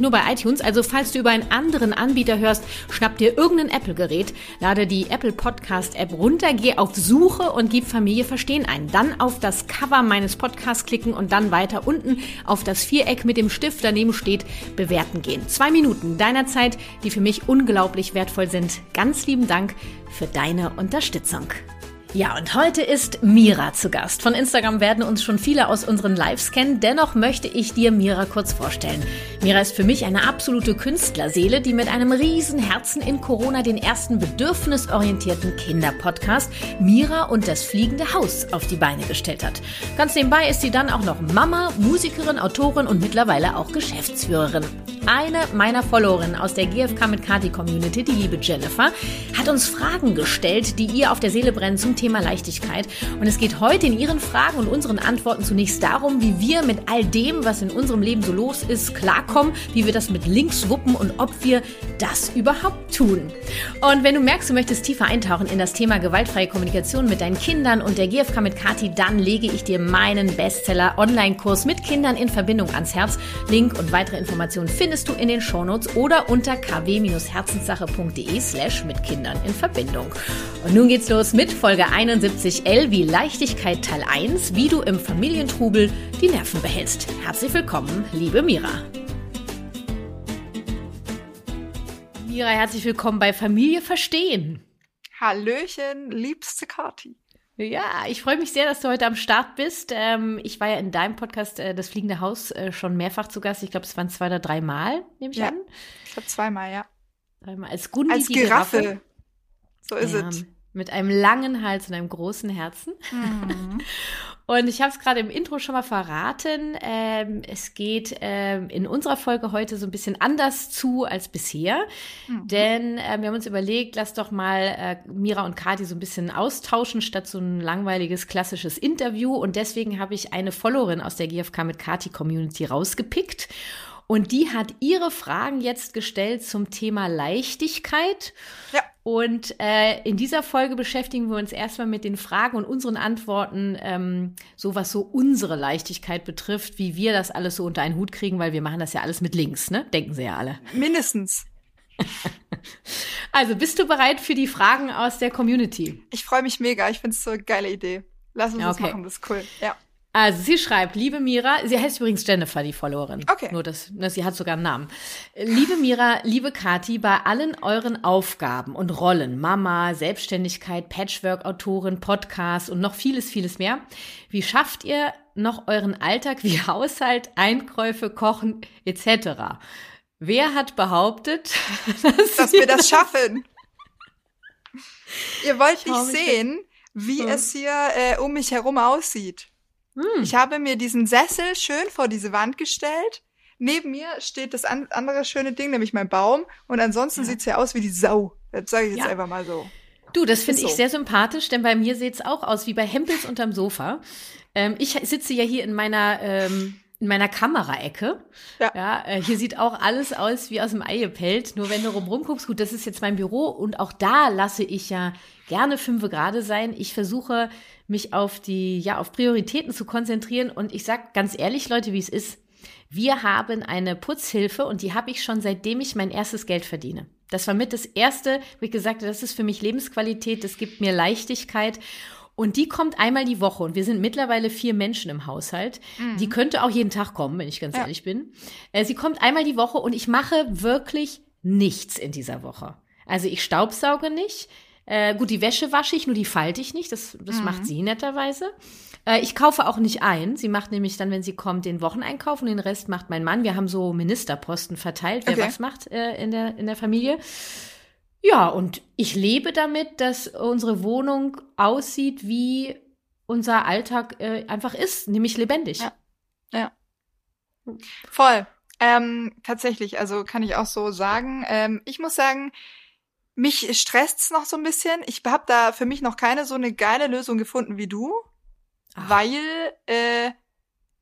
nur bei iTunes, also falls du über einen anderen Anbieter hörst, schnapp dir irgendein Apple-Gerät, lade die Apple Podcast App runter, geh auf Suche und gib Familie verstehen ein. Dann auf das Cover meines Podcasts klicken und dann weiter unten auf das Viereck mit dem Stift daneben steht, bewerten gehen. Zwei Minuten deiner Zeit, die für mich unglaublich wertvoll sind. Ganz lieben Dank für deine Unterstützung. Ja, und heute ist Mira zu Gast. Von Instagram werden uns schon viele aus unseren Lives kennen. Dennoch möchte ich dir Mira kurz vorstellen. Mira ist für mich eine absolute Künstlerseele, die mit einem riesen Herzen in Corona den ersten bedürfnisorientierten Kinderpodcast Mira und das fliegende Haus auf die Beine gestellt hat. Ganz nebenbei ist sie dann auch noch Mama, Musikerin, Autorin und mittlerweile auch Geschäftsführerin. Eine meiner Followerinnen aus der GFK mit Kati Community, die liebe Jennifer, hat uns Fragen gestellt, die ihr auf der Seele brennen zum Thema Leichtigkeit. Und es geht heute in ihren Fragen und unseren Antworten zunächst darum, wie wir mit all dem, was in unserem Leben so los ist, klarkommen, wie wir das mit links wuppen und ob wir das überhaupt tun. Und wenn du merkst, du möchtest tiefer eintauchen in das Thema gewaltfreie Kommunikation mit deinen Kindern und der GFK mit Kati, dann lege ich dir meinen Bestseller Online-Kurs mit Kindern in Verbindung ans Herz. Link und weitere Informationen findest findest du in den Shownotes oder unter kw-herzenssache.de slash mit Kindern in Verbindung. Und nun geht's los mit Folge 71L wie Leichtigkeit Teil 1, wie du im Familientrubel die Nerven behältst. Herzlich willkommen, liebe Mira. Mira, herzlich willkommen bei Familie Verstehen. Hallöchen, liebste Kati. Ja, ich freue mich sehr, dass du heute am Start bist. Ähm, ich war ja in deinem Podcast äh, Das Fliegende Haus äh, schon mehrfach zu Gast. Ich glaube, es waren zwei oder drei Mal, nehme ich ja. an. Ich glaube zweimal, ja. Dreimal. Als Gundi Als Giraffe. Giraffe. So ist ja, es. Mit einem langen Hals und einem großen Herzen. Mhm. Und ich habe es gerade im Intro schon mal verraten. Ähm, es geht ähm, in unserer Folge heute so ein bisschen anders zu als bisher. Mhm. Denn äh, wir haben uns überlegt, lass doch mal äh, Mira und Kati so ein bisschen austauschen, statt so ein langweiliges klassisches Interview. Und deswegen habe ich eine Followerin aus der GFK mit Kati Community rausgepickt. Und die hat ihre Fragen jetzt gestellt zum Thema Leichtigkeit. Ja. Und äh, in dieser Folge beschäftigen wir uns erstmal mit den Fragen und unseren Antworten, ähm, so was so unsere Leichtigkeit betrifft, wie wir das alles so unter einen Hut kriegen, weil wir machen das ja alles mit links, ne? Denken Sie ja alle. Mindestens. also, bist du bereit für die Fragen aus der Community? Ich freue mich mega. Ich finde es so eine geile Idee. Lass uns okay. das machen, das ist cool. Ja. Also sie schreibt, liebe Mira, sie heißt übrigens Jennifer, die Followerin. Okay. Nur das, ne, sie hat sogar einen Namen. Liebe Mira, liebe Kati, bei allen euren Aufgaben und Rollen, Mama, Selbstständigkeit, Patchwork-Autorin, Podcast und noch vieles, vieles mehr, wie schafft ihr noch euren Alltag wie Haushalt, Einkäufe, Kochen etc.? Wer hat behauptet, dass, dass wir das schaffen? ihr wollt nicht sehen, wie so. es hier äh, um mich herum aussieht. Hm. Ich habe mir diesen Sessel schön vor diese Wand gestellt. Neben mir steht das an andere schöne Ding, nämlich mein Baum. Und ansonsten ja. sieht's ja aus wie die Sau. Das sage ich jetzt ja. einfach mal so. Du, das finde so. ich sehr sympathisch, denn bei mir sieht's auch aus wie bei Hempels unterm Sofa. Ähm, ich sitze ja hier in meiner ähm, in meiner Kameraecke. Ja. ja äh, hier sieht auch alles aus wie aus dem Ei gepellt. Nur wenn du rum guckst, gut, das ist jetzt mein Büro und auch da lasse ich ja gerne fünfe gerade sein. Ich versuche mich auf die, ja, auf Prioritäten zu konzentrieren. Und ich sag ganz ehrlich, Leute, wie es ist. Wir haben eine Putzhilfe und die habe ich schon seitdem ich mein erstes Geld verdiene. Das war mit das erste, wo ich gesagt habe, das ist für mich Lebensqualität, das gibt mir Leichtigkeit. Und die kommt einmal die Woche. Und wir sind mittlerweile vier Menschen im Haushalt. Mhm. Die könnte auch jeden Tag kommen, wenn ich ganz ja. ehrlich bin. Äh, sie kommt einmal die Woche und ich mache wirklich nichts in dieser Woche. Also ich staubsauge nicht. Äh, gut, die Wäsche wasche ich, nur die falte ich nicht. Das, das mhm. macht sie netterweise. Äh, ich kaufe auch nicht ein. Sie macht nämlich dann, wenn sie kommt, den Wocheneinkauf und den Rest macht mein Mann. Wir haben so Ministerposten verteilt, wer okay. was macht äh, in, der, in der Familie. Ja, und ich lebe damit, dass unsere Wohnung aussieht, wie unser Alltag äh, einfach ist, nämlich lebendig. Ja. ja. Voll. Ähm, tatsächlich, also kann ich auch so sagen. Ähm, ich muss sagen, mich stresst's noch so ein bisschen. Ich habe da für mich noch keine so eine geile Lösung gefunden wie du, Ach. weil äh,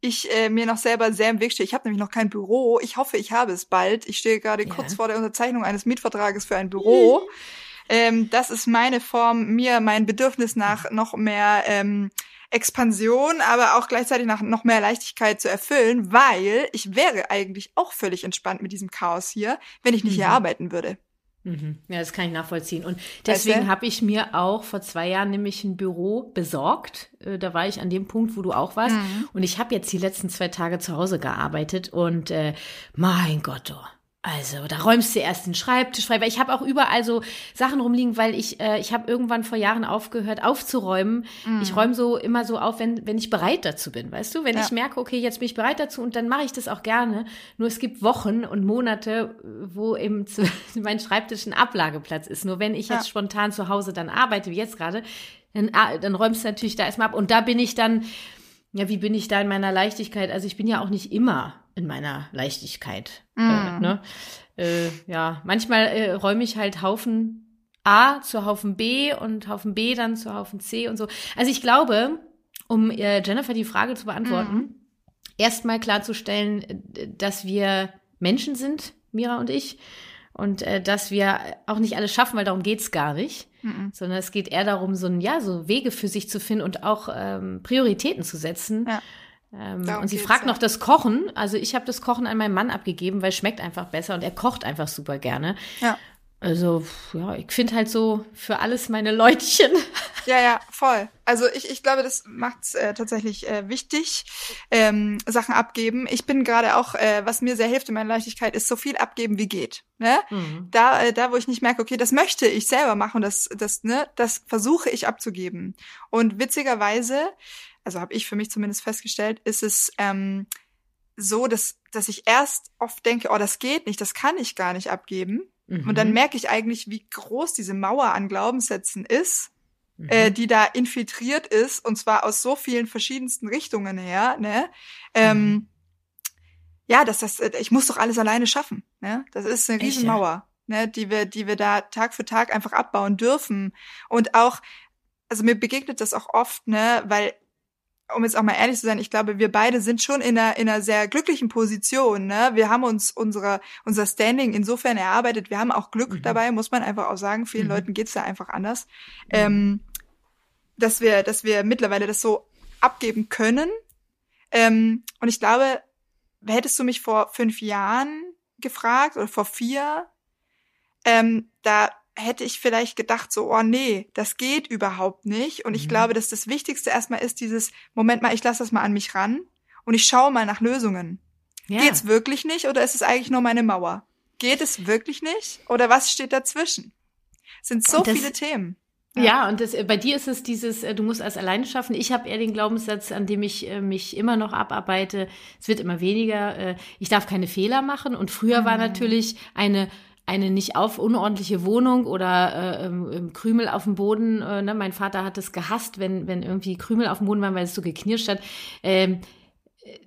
ich äh, mir noch selber sehr im Weg stehe. Ich habe nämlich noch kein Büro. Ich hoffe, ich habe es bald. Ich stehe gerade ja. kurz vor der Unterzeichnung eines Mietvertrages für ein Büro. ähm, das ist meine Form, mir mein Bedürfnis nach noch mehr ähm, Expansion, aber auch gleichzeitig nach noch mehr Leichtigkeit zu erfüllen, weil ich wäre eigentlich auch völlig entspannt mit diesem Chaos hier, wenn ich nicht mhm. hier arbeiten würde. Mhm. Ja, das kann ich nachvollziehen. Und deswegen habe ich mir auch vor zwei Jahren nämlich ein Büro besorgt. Äh, da war ich an dem Punkt, wo du auch warst. Mhm. Und ich habe jetzt die letzten zwei Tage zu Hause gearbeitet und äh, mein Gott, oh, also, da räumst du erst den Schreibtisch frei, weil ich habe auch überall so Sachen rumliegen, weil ich äh, ich habe irgendwann vor Jahren aufgehört aufzuräumen. Mm. Ich räume so immer so auf, wenn wenn ich bereit dazu bin, weißt du? Wenn ja. ich merke, okay, jetzt bin ich bereit dazu und dann mache ich das auch gerne. Nur es gibt Wochen und Monate, wo eben zu, mein Schreibtisch ein Ablageplatz ist. Nur wenn ich jetzt ja. spontan zu Hause dann arbeite, wie jetzt gerade, dann, ah, dann räumst du natürlich da erstmal ab und da bin ich dann ja, wie bin ich da in meiner Leichtigkeit? Also ich bin ja auch nicht immer in meiner Leichtigkeit. Mm. Äh, ne? äh, ja, manchmal äh, räume ich halt Haufen A zu Haufen B und Haufen B dann zu Haufen C und so. Also ich glaube, um äh, Jennifer die Frage zu beantworten, mm. erstmal klarzustellen, äh, dass wir Menschen sind, Mira und ich, und äh, dass wir auch nicht alles schaffen, weil darum geht's gar nicht, mhm. sondern es geht eher darum, so ein ja so Wege für sich zu finden und auch ähm, Prioritäten zu setzen. Ja. Ähm, und sie fragt noch das Kochen. Also ich habe das Kochen an meinen Mann abgegeben, weil es schmeckt einfach besser und er kocht einfach super gerne. Ja. Also, ja, ich finde halt so für alles meine Leutchen. Ja, ja, voll. Also ich, ich glaube, das macht's äh, tatsächlich äh, wichtig, ähm, Sachen abgeben. Ich bin gerade auch, äh, was mir sehr hilft in meiner Leichtigkeit, ist so viel abgeben wie geht. Ne? Mhm. Da, äh, da, wo ich nicht merke, okay, das möchte ich selber machen, das, das, ne, das versuche ich abzugeben. Und witzigerweise, also habe ich für mich zumindest festgestellt, ist es ähm, so, dass, dass ich erst oft denke, oh, das geht nicht, das kann ich gar nicht abgeben. Mhm. Und dann mhm. merke ich eigentlich, wie groß diese Mauer an Glaubenssätzen ist, mhm. äh, die da infiltriert ist, und zwar aus so vielen verschiedensten Richtungen her, ne? Ähm, mhm. ja, dass das, ich muss doch alles alleine schaffen, ne? Das ist eine Riesenmauer, ne? Die wir, die wir da Tag für Tag einfach abbauen dürfen. Und auch, also mir begegnet das auch oft, ne? Weil um jetzt auch mal ehrlich zu sein, ich glaube, wir beide sind schon in einer, in einer sehr glücklichen Position. Ne? Wir haben uns unsere, unser Standing insofern erarbeitet. Wir haben auch Glück mhm. dabei, muss man einfach auch sagen. Vielen mhm. Leuten geht's da einfach anders. Mhm. Ähm, dass wir, dass wir mittlerweile das so abgeben können. Ähm, und ich glaube, hättest du mich vor fünf Jahren gefragt oder vor vier, ähm, da hätte ich vielleicht gedacht, so, oh nee, das geht überhaupt nicht. Und ich mhm. glaube, dass das Wichtigste erstmal ist dieses, Moment mal, ich lasse das mal an mich ran und ich schaue mal nach Lösungen. Ja. Geht's wirklich nicht oder ist es eigentlich nur meine Mauer? Geht es wirklich nicht oder was steht dazwischen? Es sind so das, viele Themen. Ja, ja und das, bei dir ist es dieses, äh, du musst alles alleine schaffen. Ich habe eher den Glaubenssatz, an dem ich äh, mich immer noch abarbeite. Es wird immer weniger. Äh, ich darf keine Fehler machen. Und früher mhm. war natürlich eine eine nicht auf unordentliche Wohnung oder äh, Krümel auf dem Boden. Äh, ne? Mein Vater hat es gehasst, wenn, wenn irgendwie Krümel auf dem Boden waren, weil es so geknirscht hat. Ähm,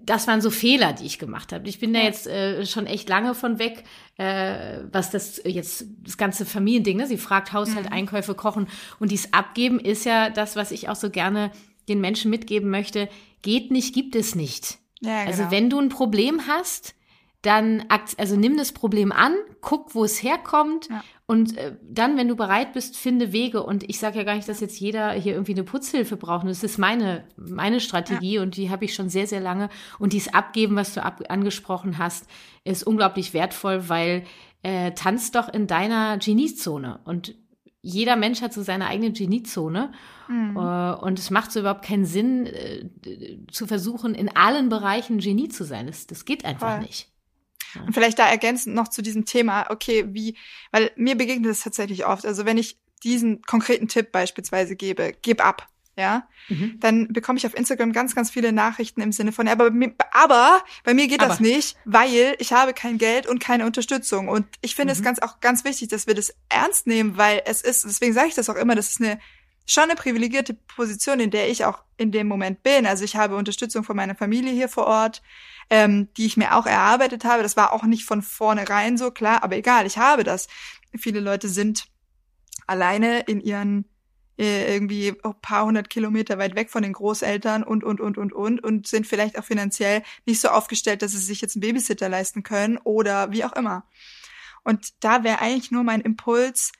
das waren so Fehler, die ich gemacht habe. Ich bin da jetzt äh, schon echt lange von weg, äh, was das jetzt das ganze Familiending. Ne? Sie fragt Haushalt, mhm. Einkäufe, Kochen und dies Abgeben ist ja das, was ich auch so gerne den Menschen mitgeben möchte. Geht nicht, gibt es nicht. Ja, also genau. Also wenn du ein Problem hast, dann also nimm das Problem an, guck, wo es herkommt ja. und äh, dann, wenn du bereit bist, finde Wege. Und ich sage ja gar nicht, dass jetzt jeder hier irgendwie eine Putzhilfe braucht. Das ist meine meine Strategie ja. und die habe ich schon sehr sehr lange. Und dies Abgeben, was du ab angesprochen hast, ist unglaublich wertvoll, weil äh, tanzt doch in deiner Genieszone und jeder Mensch hat so seine eigene Geniezone. Mhm. Und es macht so überhaupt keinen Sinn, äh, zu versuchen, in allen Bereichen Genie zu sein. Das, das geht einfach Voll. nicht. Und vielleicht da ergänzend noch zu diesem Thema, okay, wie, weil mir begegnet es tatsächlich oft. Also wenn ich diesen konkreten Tipp beispielsweise gebe, gib ab ja, mhm. dann bekomme ich auf Instagram ganz, ganz viele Nachrichten im Sinne von, aber, aber bei mir geht aber. das nicht, weil ich habe kein Geld und keine Unterstützung. Und ich finde mhm. es ganz auch ganz wichtig, dass wir das ernst nehmen, weil es ist, deswegen sage ich das auch immer, das ist eine schon eine privilegierte Position, in der ich auch in dem Moment bin. Also ich habe Unterstützung von meiner Familie hier vor Ort, ähm, die ich mir auch erarbeitet habe. Das war auch nicht von vornherein so klar, aber egal, ich habe das. Viele Leute sind alleine in ihren äh, irgendwie ein paar hundert Kilometer weit weg von den Großeltern und, und, und, und, und und sind vielleicht auch finanziell nicht so aufgestellt, dass sie sich jetzt einen Babysitter leisten können oder wie auch immer. Und da wäre eigentlich nur mein Impuls,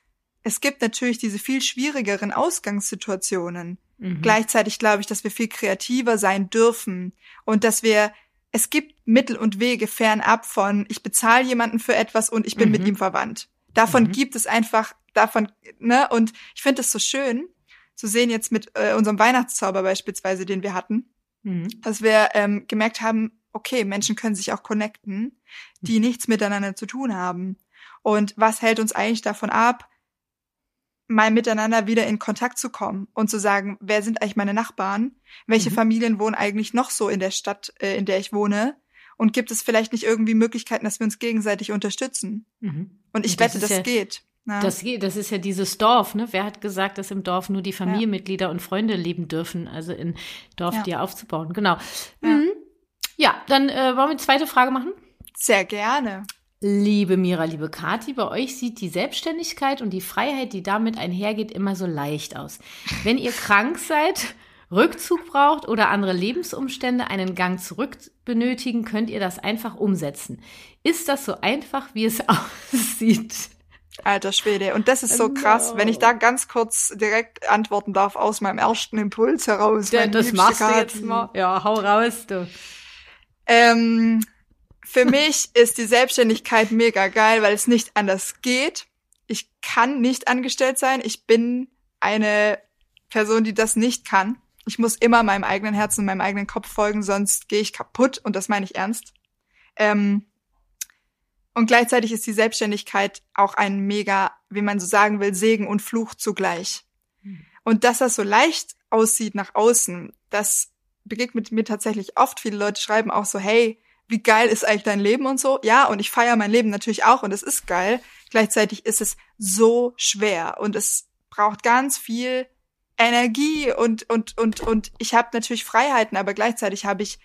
es gibt natürlich diese viel schwierigeren Ausgangssituationen. Mhm. Gleichzeitig glaube ich, dass wir viel kreativer sein dürfen und dass wir es gibt Mittel und Wege fernab von ich bezahle jemanden für etwas und ich bin mhm. mit ihm verwandt. Davon mhm. gibt es einfach davon, ne? Und ich finde es so schön zu sehen jetzt mit äh, unserem Weihnachtszauber beispielsweise, den wir hatten, mhm. dass wir ähm, gemerkt haben, okay, Menschen können sich auch connecten, die mhm. nichts miteinander zu tun haben. Und was hält uns eigentlich davon ab, mal miteinander wieder in Kontakt zu kommen und zu sagen, wer sind eigentlich meine Nachbarn? Welche mhm. Familien wohnen eigentlich noch so in der Stadt, äh, in der ich wohne? Und gibt es vielleicht nicht irgendwie Möglichkeiten, dass wir uns gegenseitig unterstützen? Mhm. Und ich und wette, das ja, geht. Ja. Das, das ist ja dieses Dorf, ne? Wer hat gesagt, dass im Dorf nur die Familienmitglieder ja. und Freunde leben dürfen, also in Dorf dir aufzubauen? Genau. Ja, mhm. ja dann äh, wollen wir die zweite Frage machen? Sehr gerne. Liebe Mira, liebe Kati, bei euch sieht die Selbstständigkeit und die Freiheit, die damit einhergeht, immer so leicht aus. Wenn ihr krank seid, Rückzug braucht oder andere Lebensumstände einen Gang zurück benötigen, könnt ihr das einfach umsetzen. Ist das so einfach, wie es aussieht? Alter Schwede. Und das ist so krass, no. wenn ich da ganz kurz direkt antworten darf aus meinem ersten Impuls heraus. Ja, das machst Karten. du jetzt mal. Ja, hau raus, du. Ähm, für mich ist die Selbstständigkeit mega geil, weil es nicht anders geht. Ich kann nicht angestellt sein. Ich bin eine Person, die das nicht kann. Ich muss immer meinem eigenen Herzen und meinem eigenen Kopf folgen, sonst gehe ich kaputt und das meine ich ernst. Ähm, und gleichzeitig ist die Selbstständigkeit auch ein mega, wie man so sagen will, Segen und Fluch zugleich. Hm. Und dass das so leicht aussieht nach außen, das begegnet mir tatsächlich oft. Viele Leute schreiben auch so, hey, wie geil ist eigentlich dein Leben und so. Ja, und ich feiere mein Leben natürlich auch und es ist geil. Gleichzeitig ist es so schwer und es braucht ganz viel Energie und und und und ich habe natürlich Freiheiten, aber gleichzeitig habe ich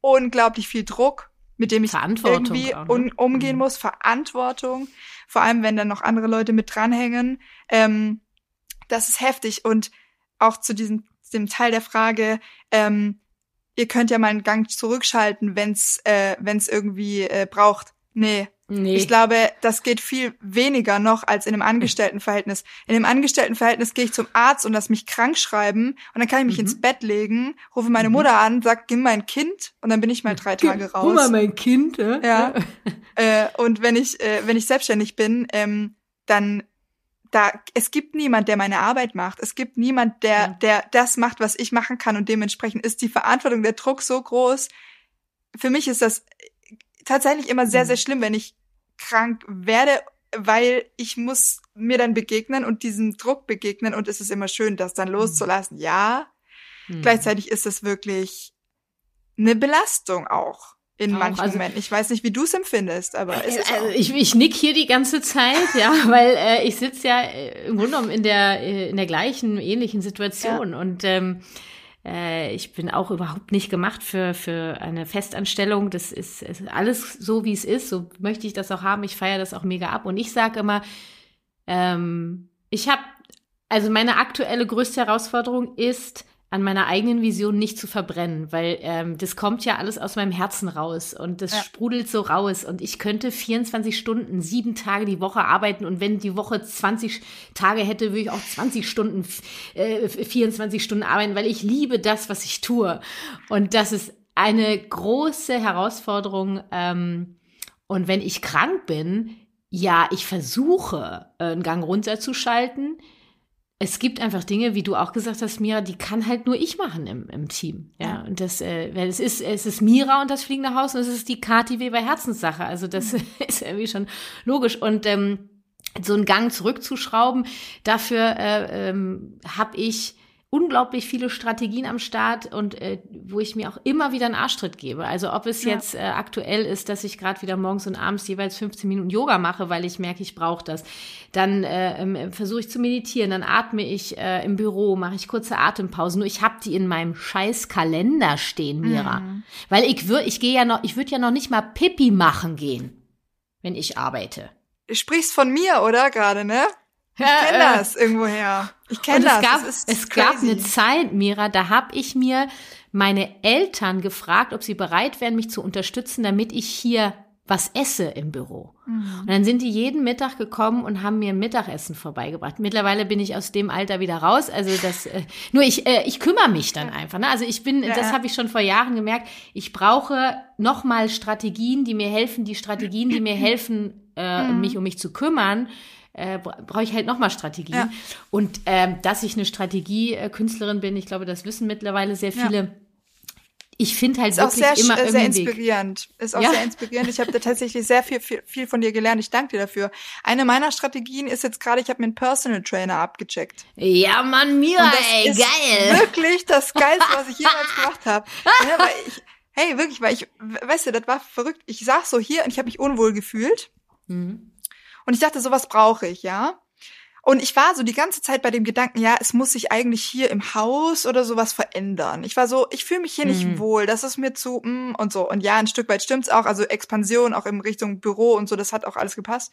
unglaublich viel Druck mit dem ich irgendwie ne? un umgehen mhm. muss, Verantwortung, vor allem wenn dann noch andere Leute mit dranhängen. Ähm, das ist heftig und auch zu diesem dem Teil der Frage, ähm, ihr könnt ja mal einen Gang zurückschalten, wenn's äh, wenn's irgendwie äh, braucht. Nee, Nee. Ich glaube, das geht viel weniger noch als in einem Angestelltenverhältnis. In einem Angestelltenverhältnis gehe ich zum Arzt und lass mich krank schreiben und dann kann ich mich mhm. ins Bett legen, rufe meine mhm. Mutter an, sag, gib mein Kind und dann bin ich mal drei Tage raus. Guck mal, mein Kind, äh? ja. äh, und wenn ich, äh, wenn ich selbstständig bin, ähm, dann da, es gibt niemand, der meine Arbeit macht. Es gibt niemand, der, ja. der das macht, was ich machen kann und dementsprechend ist die Verantwortung, der Druck so groß. Für mich ist das tatsächlich immer sehr, mhm. sehr schlimm, wenn ich krank werde, weil ich muss mir dann begegnen und diesem Druck begegnen und es ist immer schön, das dann loszulassen. Ja, mhm. gleichzeitig ist es wirklich eine Belastung auch in auch, manchen also, Momenten. Ich weiß nicht, wie du es empfindest, aber es ist also ich, ich nick hier die ganze Zeit, ja, weil äh, ich sitze ja äh, im Grunde genommen in der äh, in der gleichen ähnlichen Situation ja. und ähm, äh, ich bin auch überhaupt nicht gemacht für, für eine Festanstellung. Das ist, ist alles so, wie es ist. So möchte ich das auch haben. Ich feiere das auch mega ab. Und ich sage immer, ähm, ich habe, also meine aktuelle größte Herausforderung ist, an meiner eigenen Vision nicht zu verbrennen, weil ähm, das kommt ja alles aus meinem Herzen raus und das ja. sprudelt so raus. Und ich könnte 24 Stunden, sieben Tage die Woche arbeiten und wenn die Woche 20 Tage hätte, würde ich auch 20 Stunden, äh, 24 Stunden arbeiten, weil ich liebe das, was ich tue. Und das ist eine große Herausforderung ähm, und wenn ich krank bin, ja, ich versuche, äh, einen Gang runterzuschalten, es gibt einfach Dinge, wie du auch gesagt hast, Mira, die kann halt nur ich machen im, im Team. Ja, ja. und das, äh, weil es ist, es ist Mira und das fliegende Haus und es ist die Kati Weber Herzenssache. Also das mhm. ist irgendwie schon logisch. Und ähm, so einen Gang zurückzuschrauben, dafür äh, ähm, habe ich unglaublich viele Strategien am Start und äh, wo ich mir auch immer wieder einen Arschtritt gebe. Also ob es ja. jetzt äh, aktuell ist, dass ich gerade wieder morgens und abends jeweils 15 Minuten Yoga mache, weil ich merke, ich brauche das. Dann äh, ähm, versuche ich zu meditieren, dann atme ich äh, im Büro, mache ich kurze Atempausen. Nur ich habe die in meinem scheiß Kalender stehen, Mira. Mhm. Weil ich würde, ich gehe ja noch, ich würde ja noch nicht mal Pipi machen gehen, wenn ich arbeite. Du sprichst von mir, oder gerade, ne? Ich kenne äh, das irgendwoher. Ich kenne das. Gab, es crazy. gab eine Zeit, Mira, da habe ich mir meine Eltern gefragt, ob sie bereit wären, mich zu unterstützen, damit ich hier was esse im Büro. Mhm. Und dann sind die jeden Mittag gekommen und haben mir Mittagessen vorbeigebracht. Mittlerweile bin ich aus dem Alter wieder raus. Also das, äh, nur ich, äh, ich kümmere mich dann einfach. Ne? Also ich bin, ja. das habe ich schon vor Jahren gemerkt. Ich brauche nochmal Strategien, die mir helfen, die Strategien, die mir helfen, äh, mhm. mich um mich zu kümmern äh, brauche ich halt nochmal Strategien. Ja. Und ähm, dass ich eine Strategie-Künstlerin bin, ich glaube, das wissen mittlerweile sehr viele. Ja. Ich finde halt ist wirklich auch sehr, immer sehr inspirierend. Ist auch ja. sehr inspirierend. Ich habe da tatsächlich sehr viel, viel, viel von dir gelernt. Ich danke dir dafür. Eine meiner Strategien ist jetzt gerade, ich habe mir einen Personal Trainer abgecheckt. Ja, Mann, mir, ey, geil. Wirklich das Geilste, was ich jemals gemacht habe. Ja, hey, wirklich, weil ich, weißt du, das war verrückt. Ich saß so hier und ich habe mich unwohl gefühlt. Mhm. Und ich dachte, sowas brauche ich, ja. Und ich war so die ganze Zeit bei dem Gedanken, ja, es muss sich eigentlich hier im Haus oder sowas verändern. Ich war so, ich fühle mich hier mhm. nicht wohl, das ist mir zu mm, und so. Und ja, ein Stück weit stimmt's auch, also Expansion auch in Richtung Büro und so, das hat auch alles gepasst.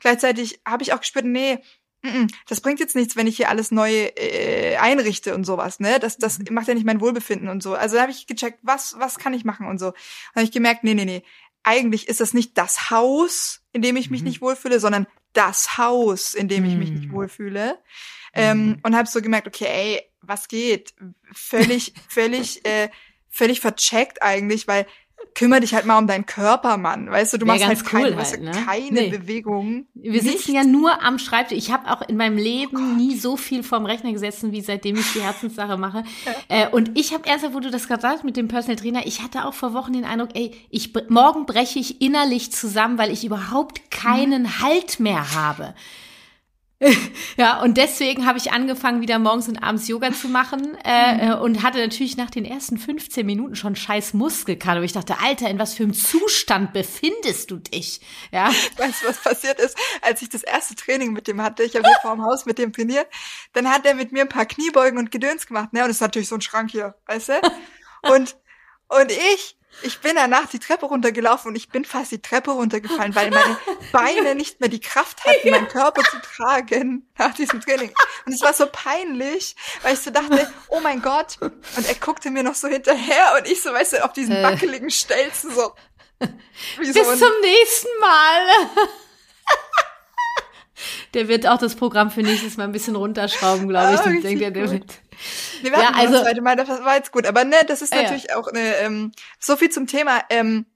Gleichzeitig habe ich auch gespürt, nee, mm, das bringt jetzt nichts, wenn ich hier alles neu äh, einrichte und sowas, ne? Das, das mhm. macht ja nicht mein Wohlbefinden und so. Also da habe ich gecheckt, was, was kann ich machen und so. Und habe ich gemerkt, nee, nee, nee, eigentlich ist das nicht das Haus, in dem ich mich mhm. nicht wohlfühle, sondern das Haus, in dem ich mich nicht mhm. wohlfühle. Ähm, mhm. und habe so gemerkt, okay, ey, was geht? Völlig, völlig, äh, völlig vercheckt eigentlich, weil kümmere dich halt mal um deinen Körper, Mann. Weißt du, du machst halt, cool keine, halt, ne? keine nee. Bewegung. Wir sitzen ja nur am Schreibtisch. Ich habe auch in meinem Leben oh nie so viel vorm Rechner gesessen, wie seitdem ich die Herzenssache mache. Ja. Äh, und ich habe erst, wo du das gerade sagst mit dem Personal Trainer, ich hatte auch vor Wochen den Eindruck, ey, ich morgen breche ich innerlich zusammen, weil ich überhaupt keinen mhm. Halt mehr habe. ja, und deswegen habe ich angefangen, wieder morgens und abends Yoga zu machen äh, mhm. und hatte natürlich nach den ersten 15 Minuten schon scheiß Muskelkater. Ich dachte, Alter, in was für einem Zustand befindest du dich? Ja. Weißt du, was passiert ist, als ich das erste Training mit dem hatte? Ich habe hier vor dem Haus mit dem trainiert. Dann hat er mit mir ein paar Kniebeugen und Gedöns gemacht. Ne? Und es ist natürlich so ein Schrank hier, weißt du? Und, und ich ich bin danach die Treppe runtergelaufen und ich bin fast die Treppe runtergefallen, weil meine Beine nicht mehr die Kraft hatten, meinen Körper zu tragen nach diesem Training. Und es war so peinlich, weil ich so dachte, oh mein Gott. Und er guckte mir noch so hinterher und ich so, weißt du, auf diesen äh. wackeligen Stelzen so. Bis so zum nächsten Mal. Der wird auch das Programm für nächstes Mal ein bisschen runterschrauben, glaube ich. Oh, ich denke, der wird. Wir ja, also, das zweite Mal, das war jetzt gut. Aber ne, das ist natürlich ja. auch eine, ähm, so viel zum Thema. Ähm,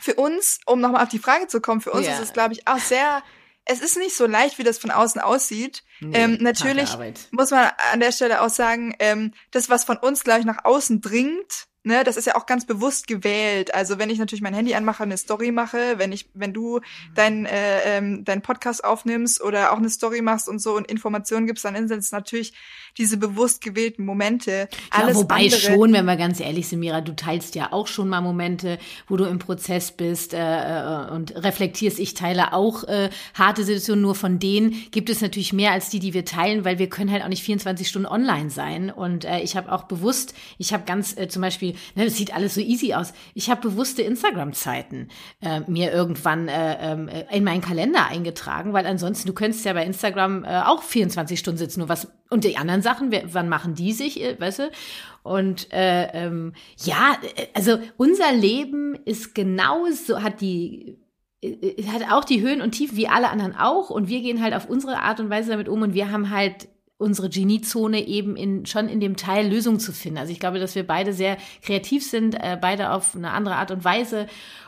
für uns, um nochmal auf die Frage zu kommen, für uns ja. ist es, glaube ich, auch sehr, es ist nicht so leicht, wie das von außen aussieht. Nee, ähm, natürlich muss man an der Stelle auch sagen, ähm, das, was von uns, glaube ich, nach außen dringt, ne, das ist ja auch ganz bewusst gewählt. Also wenn ich natürlich mein Handy anmache, eine Story mache, wenn ich, wenn du dein, äh, ähm, dein Podcast aufnimmst oder auch eine Story machst und so und Informationen gibst, dann sind es natürlich diese bewusst gewählten Momente. Alles ja, wobei andere, schon, wenn wir ganz ehrlich sind, Mira, du teilst ja auch schon mal Momente, wo du im Prozess bist äh, äh, und reflektierst. Ich teile auch äh, harte Situationen, nur von denen gibt es natürlich mehr als die, die wir teilen, weil wir können halt auch nicht 24 Stunden online sein. Und äh, ich habe auch bewusst, ich habe ganz äh, zum Beispiel, ne, das sieht alles so easy aus, ich habe bewusste Instagram-Zeiten äh, mir irgendwann äh, äh, in meinen Kalender eingetragen, weil ansonsten, du könntest ja bei Instagram äh, auch 24 Stunden sitzen, nur was und die anderen Sachen, wann machen die sich, äh, weißt du? Und äh, ähm, ja, äh, also unser Leben ist genauso, hat die hat auch die Höhen und Tiefen wie alle anderen auch. Und wir gehen halt auf unsere Art und Weise damit um. Und wir haben halt unsere Geniezone eben in, schon in dem Teil Lösung zu finden. Also ich glaube, dass wir beide sehr kreativ sind, äh, beide auf eine andere Art und Weise.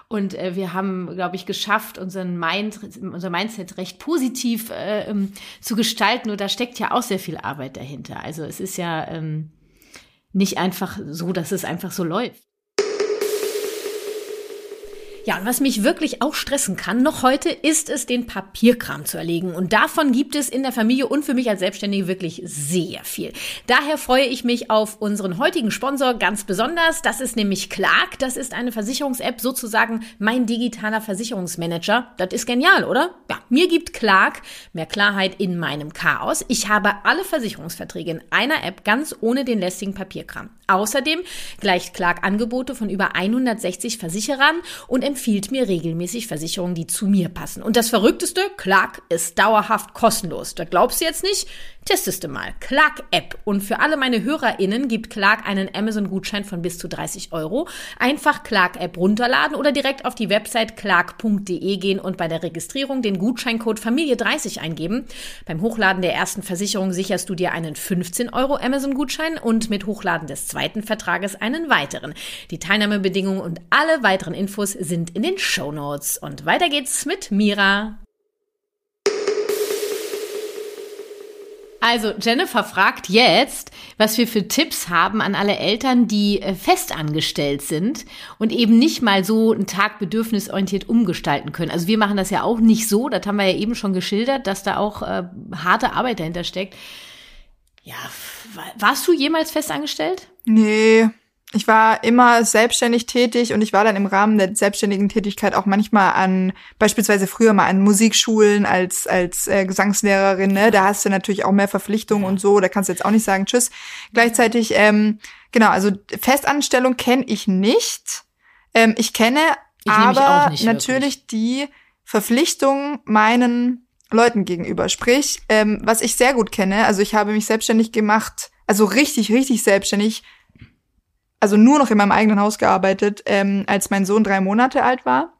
Und äh, wir haben, glaube ich, geschafft, unseren Mind, unser Mindset recht positiv äh, ähm, zu gestalten. Und da steckt ja auch sehr viel Arbeit dahinter. Also es ist ja ähm, nicht einfach so, dass es einfach so läuft. Ja, und was mich wirklich auch stressen kann, noch heute, ist es, den Papierkram zu erlegen. Und davon gibt es in der Familie und für mich als Selbstständige wirklich sehr viel. Daher freue ich mich auf unseren heutigen Sponsor ganz besonders. Das ist nämlich Clark. Das ist eine Versicherungs-App, sozusagen mein digitaler Versicherungsmanager. Das ist genial, oder? Ja, mir gibt Clark mehr Klarheit in meinem Chaos. Ich habe alle Versicherungsverträge in einer App ganz ohne den lästigen Papierkram. Außerdem gleicht Clark Angebote von über 160 Versicherern und empfiehlt mir regelmäßig Versicherungen, die zu mir passen. Und das Verrückteste, Clark ist dauerhaft kostenlos. Da glaubst du jetzt nicht? Testest du mal. Clark App. Und für alle meine HörerInnen gibt Clark einen Amazon-Gutschein von bis zu 30 Euro. Einfach Clark App runterladen oder direkt auf die Website clark.de gehen und bei der Registrierung den Gutscheincode Familie30 eingeben. Beim Hochladen der ersten Versicherung sicherst du dir einen 15 Euro Amazon-Gutschein und mit Hochladen des zweiten Vertrages einen weiteren. Die Teilnahmebedingungen und alle weiteren Infos sind in den Show Notes. Und weiter geht's mit Mira. Also Jennifer fragt jetzt, was wir für Tipps haben an alle Eltern, die äh, festangestellt sind und eben nicht mal so einen Tag bedürfnisorientiert umgestalten können. Also wir machen das ja auch nicht so, das haben wir ja eben schon geschildert, dass da auch äh, harte Arbeit dahinter steckt. Ja, warst du jemals festangestellt? Nee, ich war immer selbstständig tätig und ich war dann im Rahmen der selbstständigen Tätigkeit auch manchmal an, beispielsweise früher mal an Musikschulen als, als äh, Gesangslehrerin, ne? Da hast du natürlich auch mehr Verpflichtungen und so, da kannst du jetzt auch nicht sagen Tschüss. Gleichzeitig, ähm, genau, also Festanstellung kenne ich nicht. Ähm, ich kenne ich aber nicht, natürlich die Verpflichtung meinen Leuten gegenüber. Sprich, ähm, was ich sehr gut kenne, also ich habe mich selbstständig gemacht, also richtig, richtig selbstständig also nur noch in meinem eigenen Haus gearbeitet, ähm, als mein Sohn drei Monate alt war.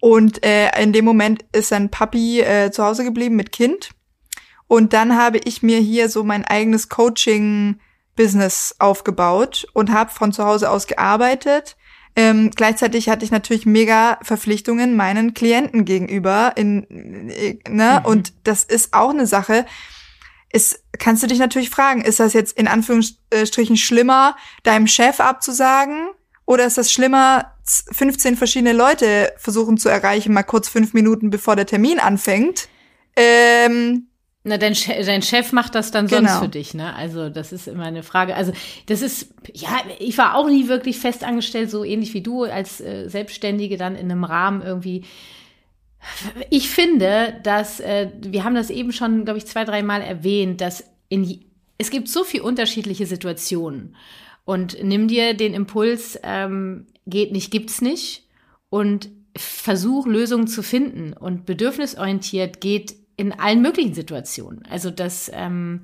Und äh, in dem Moment ist dann Papi äh, zu Hause geblieben mit Kind. Und dann habe ich mir hier so mein eigenes Coaching-Business aufgebaut und habe von zu Hause aus gearbeitet. Ähm, gleichzeitig hatte ich natürlich mega Verpflichtungen meinen Klienten gegenüber. In, äh, ne? Mhm. Und das ist auch eine Sache ist, kannst du dich natürlich fragen, ist das jetzt in Anführungsstrichen schlimmer, deinem Chef abzusagen? Oder ist das schlimmer, 15 verschiedene Leute versuchen zu erreichen, mal kurz fünf Minuten bevor der Termin anfängt? Ähm, na, dein, Che dein Chef macht das dann sonst genau. für dich, ne? Also, das ist immer eine Frage. Also, das ist, ja, ich war auch nie wirklich fest angestellt, so ähnlich wie du, als äh, Selbstständige dann in einem Rahmen irgendwie ich finde, dass äh, wir haben das eben schon, glaube ich, zwei, dreimal erwähnt, dass in, es gibt so viel unterschiedliche Situationen. Und nimm dir den Impuls, ähm, geht nicht, gibt's nicht. Und versuch Lösungen zu finden. Und bedürfnisorientiert geht in allen möglichen Situationen. Also das ähm,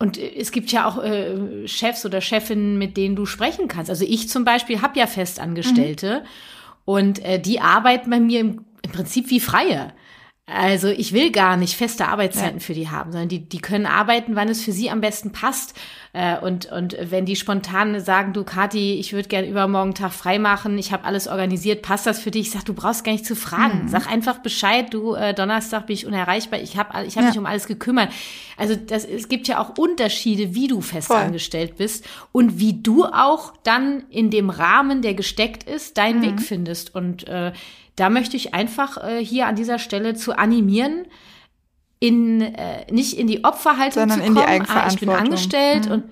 und es gibt ja auch äh, Chefs oder Chefinnen, mit denen du sprechen kannst. Also ich zum Beispiel habe ja Festangestellte mhm. und äh, die arbeiten bei mir im im Prinzip wie Freie. Also ich will gar nicht feste Arbeitszeiten ja. für die haben, sondern die, die können arbeiten, wann es für sie am besten passt. Äh, und, und wenn die spontan sagen, du Kathi, ich würde gern übermorgen Tag frei machen, ich habe alles organisiert, passt das für dich? Ich sag, du brauchst gar nicht zu fragen. Mhm. Sag einfach Bescheid, du äh, Donnerstag bin ich unerreichbar, ich habe ich hab ja. mich um alles gekümmert. Also das, es gibt ja auch Unterschiede, wie du festangestellt bist und wie du auch dann in dem Rahmen, der gesteckt ist, deinen mhm. Weg findest. Und äh, da möchte ich einfach äh, hier an dieser Stelle zu animieren, in äh, nicht in die Opferhaltung Sondern zu kommen, in die Eigenverantwortung. Ah, ich bin angestellt mhm. und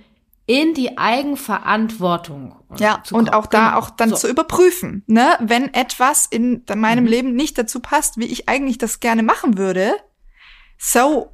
in die Eigenverantwortung. Ja, und auch da genau. auch dann so. zu überprüfen, ne, wenn etwas in meinem mhm. Leben nicht dazu passt, wie ich eigentlich das gerne machen würde, so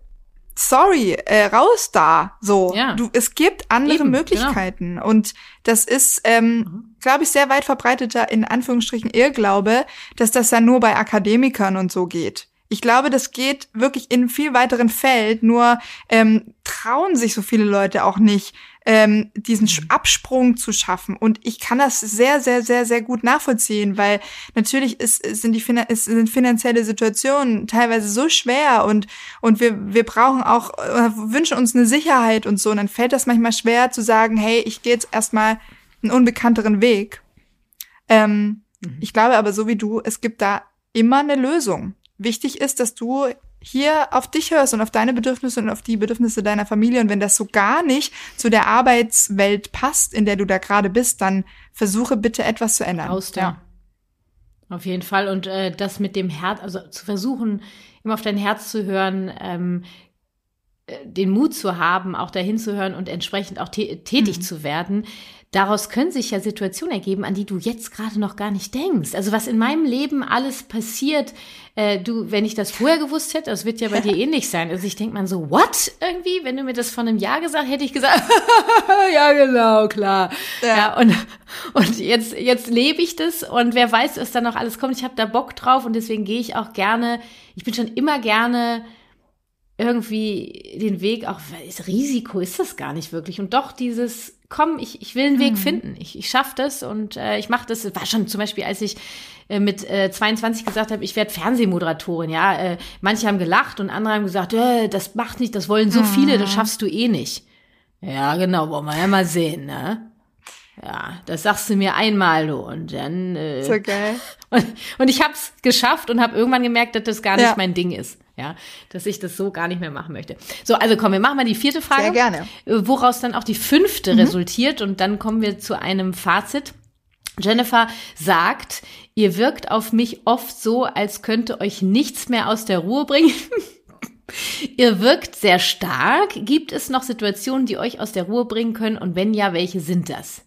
sorry, äh, raus da. So, ja. du, es gibt andere Eben, genau. Möglichkeiten genau. und das ist, ähm, mhm. glaube ich, sehr weit verbreiteter in Anführungsstrichen Irrglaube, dass das dann nur bei Akademikern und so geht. Ich glaube, das geht wirklich in viel weiteren Feld, nur ähm, trauen sich so viele Leute auch nicht, ähm, diesen Absprung zu schaffen. Und ich kann das sehr, sehr, sehr, sehr gut nachvollziehen, weil natürlich ist, sind die ist, sind finanzielle Situationen teilweise so schwer und, und wir, wir brauchen auch, äh, wünschen uns eine Sicherheit und so. Und dann fällt das manchmal schwer zu sagen, hey, ich gehe jetzt erstmal einen unbekannteren Weg. Ähm, mhm. Ich glaube aber so wie du, es gibt da immer eine Lösung. Wichtig ist, dass du hier auf dich hörst und auf deine Bedürfnisse und auf die Bedürfnisse deiner Familie. Und wenn das so gar nicht zu der Arbeitswelt passt, in der du da gerade bist, dann versuche bitte etwas zu ändern. Aus ja. Auf jeden Fall. Und äh, das mit dem Herz, also zu versuchen, immer auf dein Herz zu hören, ähm, äh, den Mut zu haben, auch dahin zu hören und entsprechend auch tätig mhm. zu werden, daraus können sich ja Situationen ergeben, an die du jetzt gerade noch gar nicht denkst. Also was in meinem Leben alles passiert, äh, du, wenn ich das vorher gewusst hätte, das wird ja bei dir ähnlich sein. Also ich denke man so, what? Irgendwie, wenn du mir das von einem Jahr gesagt hätte ich gesagt, ja genau, klar. Ja, ja und, und jetzt, jetzt lebe ich das und wer weiß, was da noch alles kommt. Ich habe da Bock drauf und deswegen gehe ich auch gerne, ich bin schon immer gerne irgendwie den Weg, auch das Risiko ist das gar nicht wirklich. Und doch dieses, komm, ich, ich will einen Weg mhm. finden. Ich, ich schaffe das und äh, ich mache das. War schon zum Beispiel, als ich äh, mit äh, 22 gesagt habe, ich werde Fernsehmoderatorin. Ja, äh, manche haben gelacht und andere haben gesagt, äh, das macht nicht, das wollen so mhm. viele, das schaffst du eh nicht. Ja, genau, wollen wir ja mal sehen, ne? Ja, das sagst du mir einmal du und dann. Äh, so geil. Und, und ich habe es geschafft und habe irgendwann gemerkt, dass das gar nicht ja. mein Ding ist. Ja, dass ich das so gar nicht mehr machen möchte. So, also komm, wir machen mal die vierte Frage. Sehr gerne. Äh, woraus dann auch die fünfte mhm. resultiert und dann kommen wir zu einem Fazit. Jennifer sagt, ihr wirkt auf mich oft so, als könnte euch nichts mehr aus der Ruhe bringen. ihr wirkt sehr stark. Gibt es noch Situationen, die euch aus der Ruhe bringen können? Und wenn ja, welche sind das?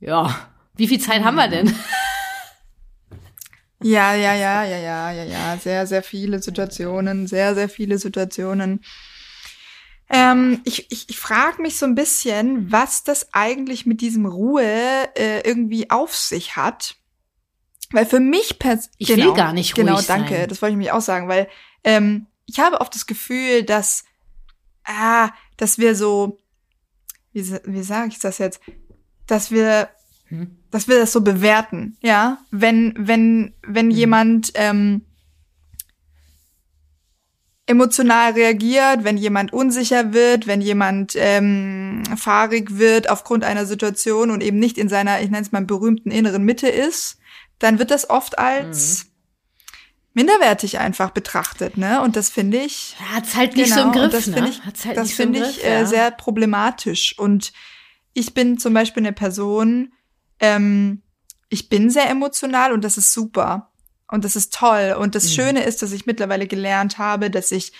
Ja, wie viel Zeit haben wir denn? Ja, ja, ja, ja, ja, ja, ja. Sehr, sehr viele Situationen, sehr, sehr viele Situationen. Ähm, ich ich, ich frage mich so ein bisschen, was das eigentlich mit diesem Ruhe äh, irgendwie auf sich hat. Weil für mich persönlich. Ich genau, will gar nicht ruhig Genau, danke. Sein. Das wollte ich mich auch sagen, weil ähm, ich habe oft das Gefühl, dass, ah, dass wir so, wie, wie sage ich das jetzt, dass wir hm dass wir das so bewerten, ja. Wenn, wenn, wenn mhm. jemand ähm, emotional reagiert, wenn jemand unsicher wird, wenn jemand ähm, fahrig wird aufgrund einer Situation und eben nicht in seiner, ich nenne es mal, berühmten inneren Mitte ist, dann wird das oft als mhm. minderwertig einfach betrachtet, ne? Und das finde ich. Hat's halt nicht genau, so im genau, Griff, das ne? Ich, Hat's halt das finde so ich äh, ja. sehr problematisch. Und ich bin zum Beispiel eine Person, ähm, ich bin sehr emotional und das ist super. Und das ist toll. Und das mhm. Schöne ist, dass ich mittlerweile gelernt habe, dass ich,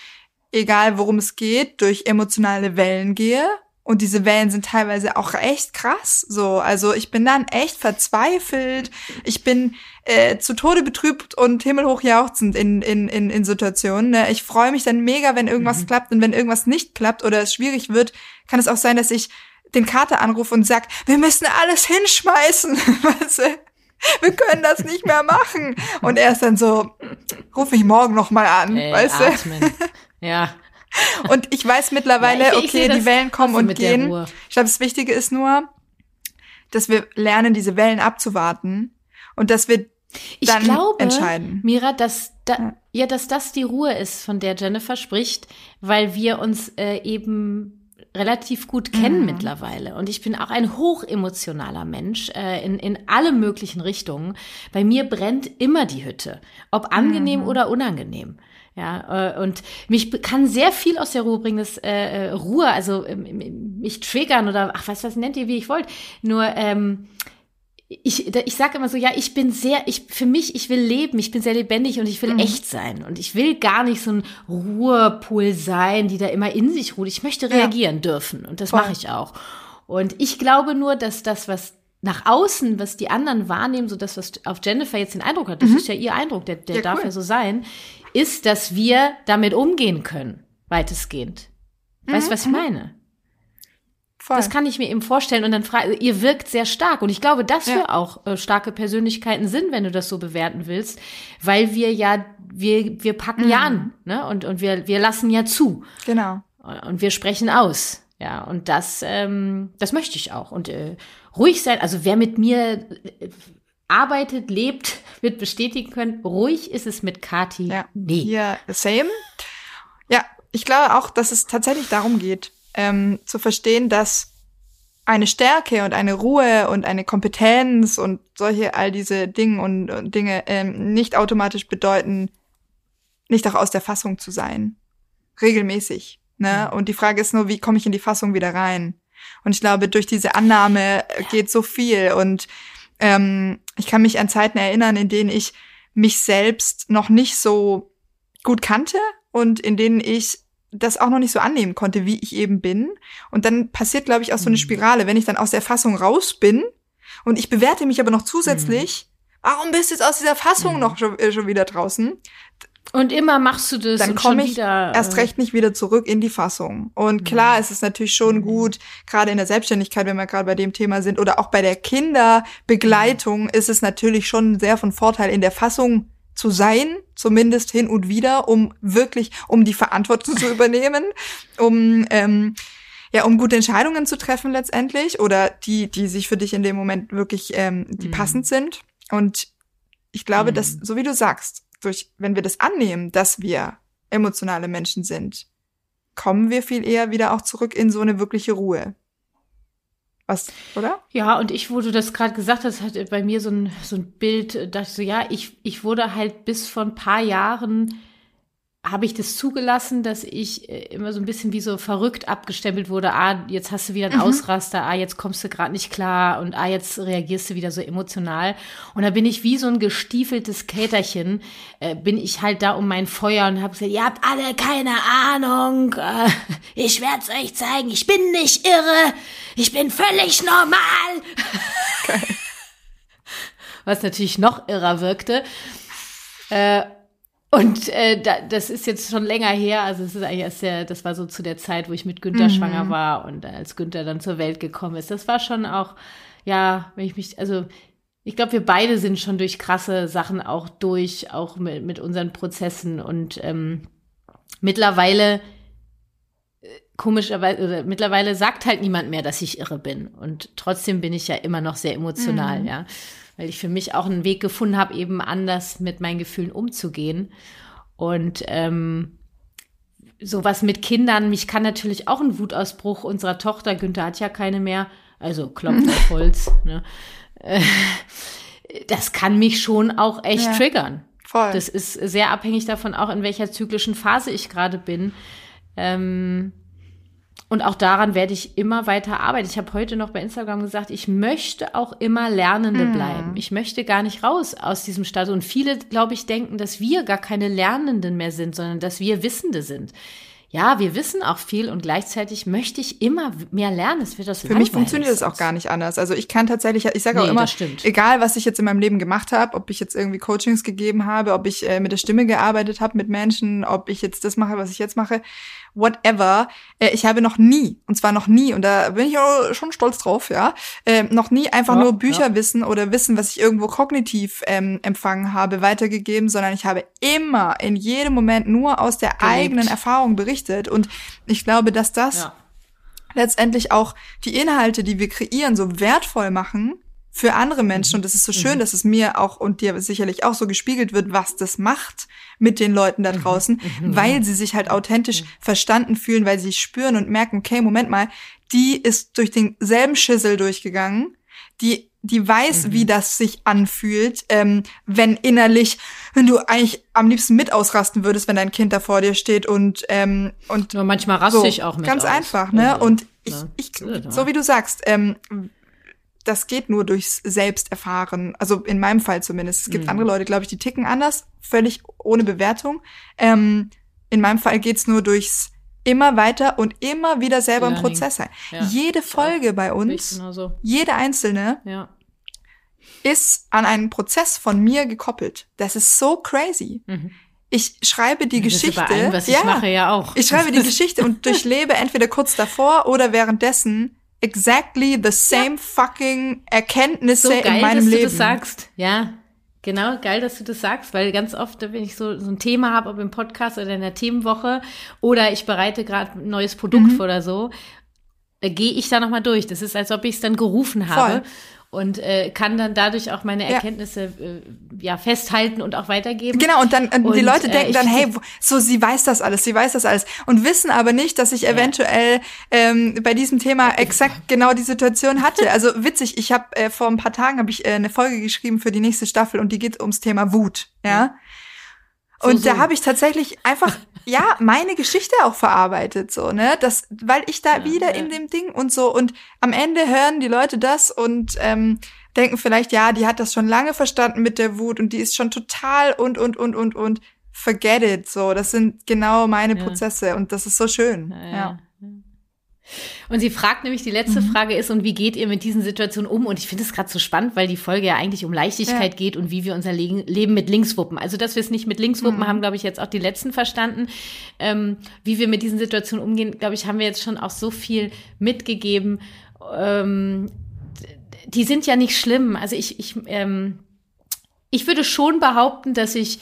egal worum es geht, durch emotionale Wellen gehe. Und diese Wellen sind teilweise auch echt krass. So, also ich bin dann echt verzweifelt. Ich bin äh, zu Tode betrübt und himmelhoch jauchzend in, in, in, in Situationen. Ne? Ich freue mich dann mega, wenn irgendwas mhm. klappt. Und wenn irgendwas nicht klappt oder es schwierig wird, kann es auch sein, dass ich den Kater anrufe und sag, wir müssen alles hinschmeißen. Weißt du? Wir können das nicht mehr machen. Und er ist dann so, ruf mich morgen noch mal an, Ey, weißt atmen. du? Ja. Und ich weiß mittlerweile, ja, ich, okay, ich die Wellen kommen und gehen. Ich glaube, das Wichtige ist nur, dass wir lernen, diese Wellen abzuwarten und dass wir dann ich glaube, entscheiden. Mira, dass da, ja. ja, dass das die Ruhe ist, von der Jennifer spricht, weil wir uns äh, eben relativ gut kennen mhm. mittlerweile. Und ich bin auch ein hochemotionaler Mensch äh, in, in alle möglichen Richtungen. Bei mir brennt immer die Hütte, ob angenehm mhm. oder unangenehm. Ja, äh, und mich kann sehr viel aus der Ruhe bringen, das äh, äh Ruhe, also äh, mich triggern oder ach, was, was nennt ihr, wie ich wollt. Nur ähm, ich, ich sage immer so, ja, ich bin sehr, ich für mich, ich will leben, ich bin sehr lebendig und ich will mhm. echt sein. Und ich will gar nicht so ein Ruhepool sein, die da immer in sich ruht. Ich möchte reagieren ja. dürfen und das mache ich auch. Und ich glaube nur, dass das, was nach außen, was die anderen wahrnehmen, so das, was auf Jennifer jetzt den Eindruck hat, das mhm. ist ja ihr Eindruck, der, der ja, darf cool. ja so sein, ist, dass wir damit umgehen können, weitestgehend. Weißt du, mhm. was ich mhm. meine? Voll. Das kann ich mir eben vorstellen. Und dann frage, ihr wirkt sehr stark. Und ich glaube, dass ja. wir auch äh, starke Persönlichkeiten sind, wenn du das so bewerten willst, weil wir ja, wir, wir packen mhm. ja an, ne? Und, und wir, wir lassen ja zu. Genau. Und wir sprechen aus. Ja, und das, ähm, das möchte ich auch. Und äh, ruhig sein, also wer mit mir äh, arbeitet, lebt, wird bestätigen können, ruhig ist es mit Kati. Ja, nee. Ja, same. Ja, ich glaube auch, dass es tatsächlich darum geht, ähm, zu verstehen, dass eine Stärke und eine Ruhe und eine Kompetenz und solche all diese Dinge und, und Dinge ähm, nicht automatisch bedeuten, nicht auch aus der Fassung zu sein. Regelmäßig. Ne? Und die Frage ist nur, wie komme ich in die Fassung wieder rein? Und ich glaube, durch diese Annahme geht so viel. Und ähm, ich kann mich an Zeiten erinnern, in denen ich mich selbst noch nicht so gut kannte und in denen ich das auch noch nicht so annehmen konnte, wie ich eben bin. Und dann passiert, glaube ich, auch so eine mhm. Spirale, wenn ich dann aus der Fassung raus bin und ich bewerte mich aber noch zusätzlich, mhm. warum bist du jetzt aus dieser Fassung mhm. noch schon, äh, schon wieder draußen? Und immer machst du das. Dann komme ich wieder, äh, erst recht nicht wieder zurück in die Fassung. Und mhm. klar ist es natürlich schon mhm. gut, gerade in der Selbstständigkeit, wenn wir gerade bei dem Thema sind, oder auch bei der Kinderbegleitung, mhm. ist es natürlich schon sehr von Vorteil, in der Fassung zu sein, zumindest hin und wieder, um wirklich, um die Verantwortung zu übernehmen, um ähm, ja, um gute Entscheidungen zu treffen letztendlich oder die, die sich für dich in dem Moment wirklich, ähm, die mhm. passend sind. Und ich glaube, mhm. dass, so wie du sagst, durch, wenn wir das annehmen, dass wir emotionale Menschen sind, kommen wir viel eher wieder auch zurück in so eine wirkliche Ruhe. Was, oder? Ja, und ich, wo du das gerade gesagt hast, hat bei mir so ein, so ein Bild, dachte ich so, ja, ich, ich wurde halt bis vor ein paar Jahren habe ich das zugelassen, dass ich äh, immer so ein bisschen wie so verrückt abgestempelt wurde. Ah, jetzt hast du wieder einen mhm. Ausraster. Ah, jetzt kommst du gerade nicht klar. Und ah, jetzt reagierst du wieder so emotional. Und da bin ich wie so ein gestiefeltes Käterchen, äh, bin ich halt da um mein Feuer und habe gesagt, ihr habt alle keine Ahnung. Äh, ich werde es euch zeigen. Ich bin nicht irre. Ich bin völlig normal. Okay. Was natürlich noch irrer wirkte. Äh, und äh, da, das ist jetzt schon länger her. Also es ist eigentlich erst der, das war so zu der Zeit, wo ich mit Günther mhm. schwanger war und als Günther dann zur Welt gekommen ist. Das war schon auch, ja, wenn ich mich, also ich glaube, wir beide sind schon durch krasse Sachen auch durch, auch mit, mit unseren Prozessen und ähm, mittlerweile äh, komischerweise oder mittlerweile sagt halt niemand mehr, dass ich irre bin und trotzdem bin ich ja immer noch sehr emotional, mhm. ja weil ich für mich auch einen Weg gefunden habe, eben anders mit meinen Gefühlen umzugehen. Und ähm, sowas mit Kindern, mich kann natürlich auch ein Wutausbruch unserer Tochter, Günther hat ja keine mehr, also klopft auf Holz, ne? Das kann mich schon auch echt ja, triggern. Voll. Das ist sehr abhängig davon, auch in welcher zyklischen Phase ich gerade bin. Ähm, und auch daran werde ich immer weiter arbeiten. Ich habe heute noch bei Instagram gesagt, ich möchte auch immer Lernende mm. bleiben. Ich möchte gar nicht raus aus diesem Status. Und viele, glaube ich, denken, dass wir gar keine Lernenden mehr sind, sondern dass wir Wissende sind. Ja, wir wissen auch viel und gleichzeitig möchte ich immer mehr lernen. Es wird das Für mich funktioniert es auch gar nicht anders. Also ich kann tatsächlich, ich sage auch nee, immer, egal was ich jetzt in meinem Leben gemacht habe, ob ich jetzt irgendwie Coachings gegeben habe, ob ich äh, mit der Stimme gearbeitet habe mit Menschen, ob ich jetzt das mache, was ich jetzt mache, whatever. Äh, ich habe noch nie, und zwar noch nie, und da bin ich auch schon stolz drauf, ja, äh, noch nie einfach ja, nur Bücherwissen ja. oder Wissen, was ich irgendwo kognitiv ähm, empfangen habe, weitergegeben, sondern ich habe immer in jedem Moment nur aus der Gelebt. eigenen Erfahrung berichtet. Und ich glaube, dass das ja. letztendlich auch die Inhalte, die wir kreieren, so wertvoll machen, für andere Menschen. Und es ist so schön, mhm. dass es mir auch und dir sicherlich auch so gespiegelt wird, was das macht mit den Leuten da mhm. draußen, mhm. weil sie sich halt authentisch mhm. verstanden fühlen, weil sie spüren und merken, okay, Moment mal, die ist durch denselben Schissel durchgegangen, die die weiß, mhm. wie das sich anfühlt, ähm, wenn innerlich, wenn du eigentlich am liebsten mit ausrasten würdest, wenn dein Kind da vor dir steht und ähm, und Nur manchmal raste so, ich auch mit ganz aus. einfach, ne? Also, und ich, ich, so wie du sagst, ähm, das geht nur durchs Selbsterfahren. Also in meinem Fall zumindest. Es gibt mhm. andere Leute, glaube ich, die ticken anders, völlig ohne Bewertung. Ähm, in meinem Fall geht's nur durchs immer weiter und immer wieder selber im Prozess sein. Ja. Jede Folge ja. bei uns, jede einzelne, ja. ist an einen Prozess von mir gekoppelt. Das ist so crazy. Mhm. Ich schreibe die das Geschichte. Allem, was ich mache ja auch. Ich schreibe die Geschichte und durchlebe entweder kurz davor oder währenddessen exactly the same fucking Erkenntnisse so geil, in meinem dass Leben. Du das sagst, ja. Genau, geil, dass du das sagst, weil ganz oft, wenn ich so, so ein Thema habe, ob im Podcast oder in der Themenwoche oder ich bereite gerade ein neues Produkt mhm. oder so äh, gehe ich da nochmal durch. Das ist, als ob ich es dann gerufen habe. Voll und äh, kann dann dadurch auch meine Erkenntnisse ja. Äh, ja festhalten und auch weitergeben. Genau, und dann und die Leute äh, denken äh, dann, hey, so sie weiß das alles, sie weiß das alles und wissen aber nicht, dass ich ja. eventuell ähm, bei diesem Thema exakt genau die Situation hatte. Also witzig, ich habe äh, vor ein paar Tagen habe ich äh, eine Folge geschrieben für die nächste Staffel und die geht ums Thema Wut, ja. So, und so. da habe ich tatsächlich einfach ja meine Geschichte auch verarbeitet so ne das weil ich da ja, wieder ja. in dem Ding und so und am Ende hören die Leute das und ähm, denken vielleicht ja die hat das schon lange verstanden mit der Wut und die ist schon total und und und und und forget it so das sind genau meine ja. Prozesse und das ist so schön ja. Und sie fragt nämlich, die letzte mhm. Frage ist, und wie geht ihr mit diesen Situationen um? Und ich finde es gerade so spannend, weil die Folge ja eigentlich um Leichtigkeit ja. geht und wie wir unser Leben mit links wuppen. Also, dass wir es nicht mit links wuppen, mhm. haben, glaube ich, jetzt auch die letzten verstanden. Ähm, wie wir mit diesen Situationen umgehen, glaube ich, haben wir jetzt schon auch so viel mitgegeben. Ähm, die sind ja nicht schlimm. Also ich, ich, ähm, ich würde schon behaupten, dass ich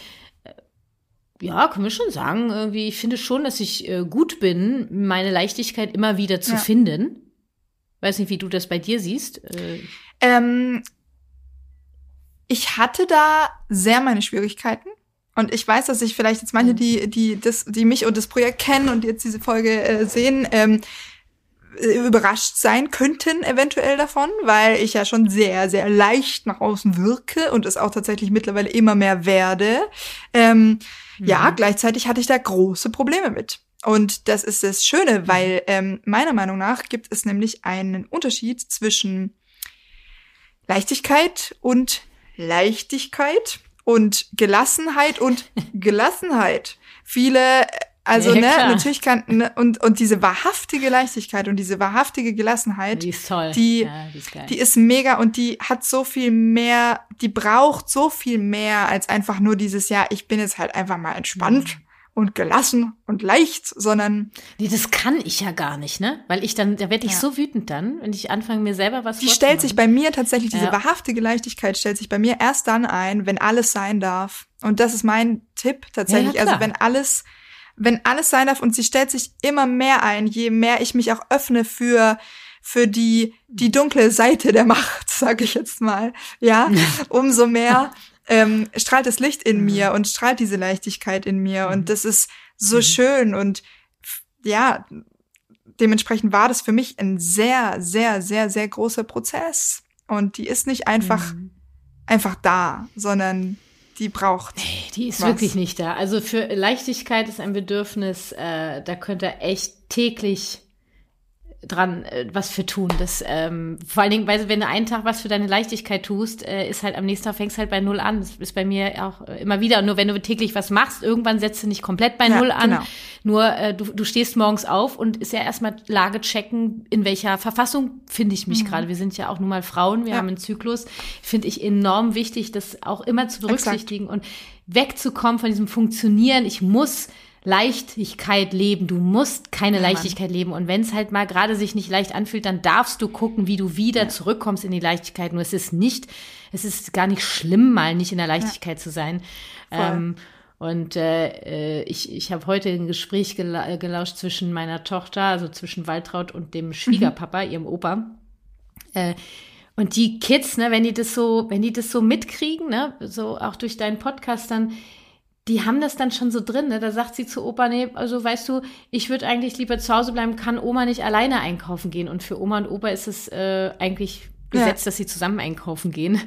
ja, können wir schon sagen. Irgendwie, ich finde schon, dass ich äh, gut bin, meine Leichtigkeit immer wieder zu ja. finden. Weiß nicht, wie du das bei dir siehst. Äh, ähm, ich hatte da sehr meine Schwierigkeiten. Und ich weiß, dass ich vielleicht jetzt manche, die, die, das, die mich und das Projekt kennen und jetzt diese Folge äh, sehen, ähm, überrascht sein könnten eventuell davon, weil ich ja schon sehr, sehr leicht nach außen wirke und es auch tatsächlich mittlerweile immer mehr werde. Ähm, mhm. Ja, gleichzeitig hatte ich da große Probleme mit. Und das ist das Schöne, weil ähm, meiner Meinung nach gibt es nämlich einen Unterschied zwischen Leichtigkeit und Leichtigkeit und Gelassenheit und Gelassenheit. Viele also, ja, ne, klar. natürlich kann, ne, und, und diese wahrhaftige Leichtigkeit und diese wahrhaftige Gelassenheit, die ist toll. Die, ja, die, ist, die ist mega und die hat so viel mehr, die braucht so viel mehr als einfach nur dieses, ja, ich bin jetzt halt einfach mal entspannt. Mhm. Und gelassen und leicht, sondern. Nee, das kann ich ja gar nicht, ne? Weil ich dann, da werde ich ja. so wütend dann, wenn ich anfange, mir selber was Die stellt sich bei mir tatsächlich, diese wahrhaftige Leichtigkeit stellt sich bei mir erst dann ein, wenn alles sein darf. Und das ist mein Tipp tatsächlich. also wenn alles, wenn alles sein darf und sie stellt sich immer mehr ein, je mehr ich mich auch öffne für für die die dunkle Seite der Macht, sage ich jetzt mal, ja, umso mehr ähm, strahlt das Licht in mir mhm. und strahlt diese Leichtigkeit in mir und mhm. das ist so mhm. schön und ja, dementsprechend war das für mich ein sehr, sehr, sehr, sehr großer Prozess und die ist nicht einfach einfach da, sondern die braucht. Nee, die ist was. wirklich nicht da. Also für Leichtigkeit ist ein Bedürfnis, äh, da könnte echt täglich dran äh, was für tun. Das, ähm, vor allen Dingen, weil wenn du einen Tag was für deine Leichtigkeit tust, äh, ist halt am nächsten Tag fängst halt bei Null an. Das ist bei mir auch äh, immer wieder. nur wenn du täglich was machst, irgendwann setzt du nicht komplett bei ja, Null an. Genau. Nur äh, du, du stehst morgens auf und ist ja erstmal Lage checken, in welcher Verfassung finde ich mich mhm. gerade. Wir sind ja auch nun mal Frauen, wir ja. haben einen Zyklus. Finde ich enorm wichtig, das auch immer zu berücksichtigen Exakt. und wegzukommen von diesem Funktionieren. Ich muss Leichtigkeit leben. Du musst keine ja, Leichtigkeit Mann. leben. Und wenn es halt mal gerade sich nicht leicht anfühlt, dann darfst du gucken, wie du wieder ja. zurückkommst in die Leichtigkeit. Nur es ist nicht, es ist gar nicht schlimm, mal nicht in der Leichtigkeit ja. zu sein. Ähm, und äh, äh, ich, ich habe heute ein Gespräch gela gelauscht zwischen meiner Tochter, also zwischen Waltraud und dem Schwiegerpapa, mhm. ihrem Opa. Äh, und die Kids, ne, wenn die das so, wenn die das so mitkriegen, ne, so auch durch deinen Podcast, dann die haben das dann schon so drin. Ne? Da sagt sie zu Opa, nee, also weißt du, ich würde eigentlich lieber zu Hause bleiben, kann Oma nicht alleine einkaufen gehen. Und für Oma und Opa ist es äh, eigentlich gesetzt, ja. dass sie zusammen einkaufen gehen.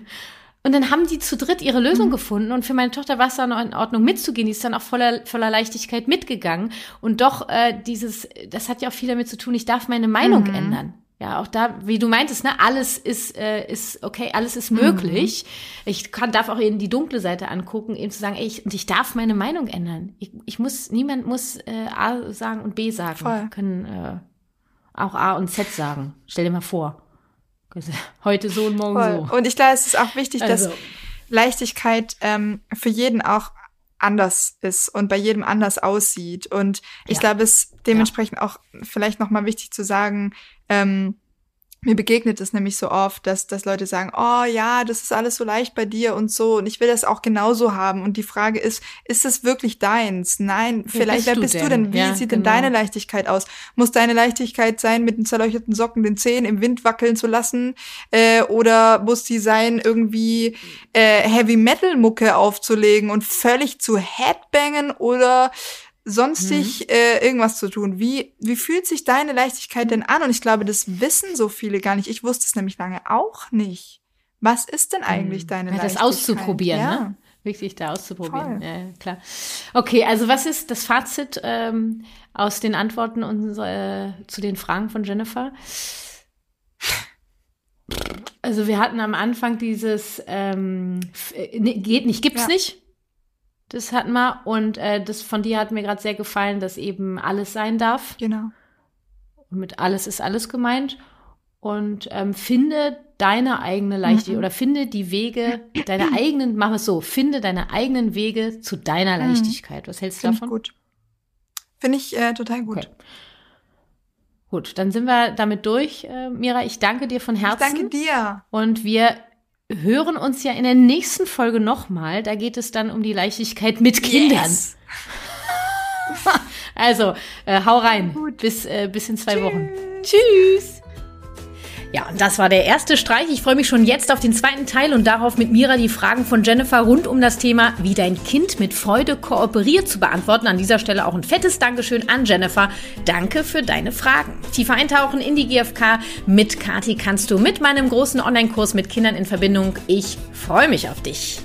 Und dann haben die zu dritt ihre Lösung mhm. gefunden. Und für meine Tochter war es dann auch in Ordnung mitzugehen. Die ist dann auch voller, voller Leichtigkeit mitgegangen. Und doch, äh, dieses, das hat ja auch viel damit zu tun, ich darf meine Meinung mhm. ändern ja, auch da, wie du meintest, ne, alles ist, äh, ist okay, alles ist möglich. Mhm. Ich kann, darf auch eben die dunkle Seite angucken, eben zu sagen, ey, ich, und ich darf meine Meinung ändern. Ich, ich muss, niemand muss äh, A sagen und B sagen. Voll. Wir können äh, auch A und Z sagen. Stell dir mal vor. Heute so und morgen Voll. so. Und ich glaube, es ist auch wichtig, also. dass Leichtigkeit ähm, für jeden auch anders ist und bei jedem anders aussieht. Und ich ja. glaube, es ist dementsprechend ja. auch vielleicht nochmal wichtig zu sagen, ähm, mir begegnet es nämlich so oft, dass, dass Leute sagen, oh ja, das ist alles so leicht bei dir und so und ich will das auch genauso haben. Und die Frage ist, ist es wirklich deins? Nein, vielleicht, wer bist du denn? Wie ja, sieht genau. denn deine Leichtigkeit aus? Muss deine Leichtigkeit sein, mit den zerleuchteten Socken den Zehen im Wind wackeln zu lassen? Äh, oder muss die sein, irgendwie äh, Heavy-Metal-Mucke aufzulegen und völlig zu Headbangen oder sonstig mhm. äh, irgendwas zu tun. Wie, wie fühlt sich deine Leichtigkeit denn an? Und ich glaube, das wissen so viele gar nicht. Ich wusste es nämlich lange auch nicht. Was ist denn eigentlich mhm. deine ja, Leichtigkeit? Das auszuprobieren, ja. ne? Wichtig, da auszuprobieren. Ja, klar. Okay, also was ist das Fazit ähm, aus den Antworten unserer, äh, zu den Fragen von Jennifer? Also wir hatten am Anfang dieses ähm, äh, geht nicht, gibt's ja. nicht. Das hatten wir. Und äh, das von dir hat mir gerade sehr gefallen, dass eben alles sein darf. Genau. Und mit alles ist alles gemeint. Und ähm, finde deine eigene Leichtigkeit mhm. oder finde die Wege, deine eigenen, mach es so, finde deine eigenen Wege zu deiner mhm. Leichtigkeit. Was hältst du Find davon? gut. Finde ich äh, total gut. Okay. Gut, dann sind wir damit durch, äh, Mira. Ich danke dir von Herzen. Ich danke dir. Und wir hören uns ja in der nächsten Folge nochmal. Da geht es dann um die Leichtigkeit mit Kindern. Yes. also, äh, hau rein. Bis, äh, bis in zwei Tschüss. Wochen. Tschüss. Ja, und das war der erste Streich. Ich freue mich schon jetzt auf den zweiten Teil und darauf mit Mira die Fragen von Jennifer rund um das Thema, wie dein Kind mit Freude kooperiert zu beantworten. An dieser Stelle auch ein fettes Dankeschön an Jennifer. Danke für deine Fragen. Tiefer eintauchen in die GfK mit Kati kannst du mit meinem großen Online-Kurs mit Kindern in Verbindung. Ich freue mich auf dich.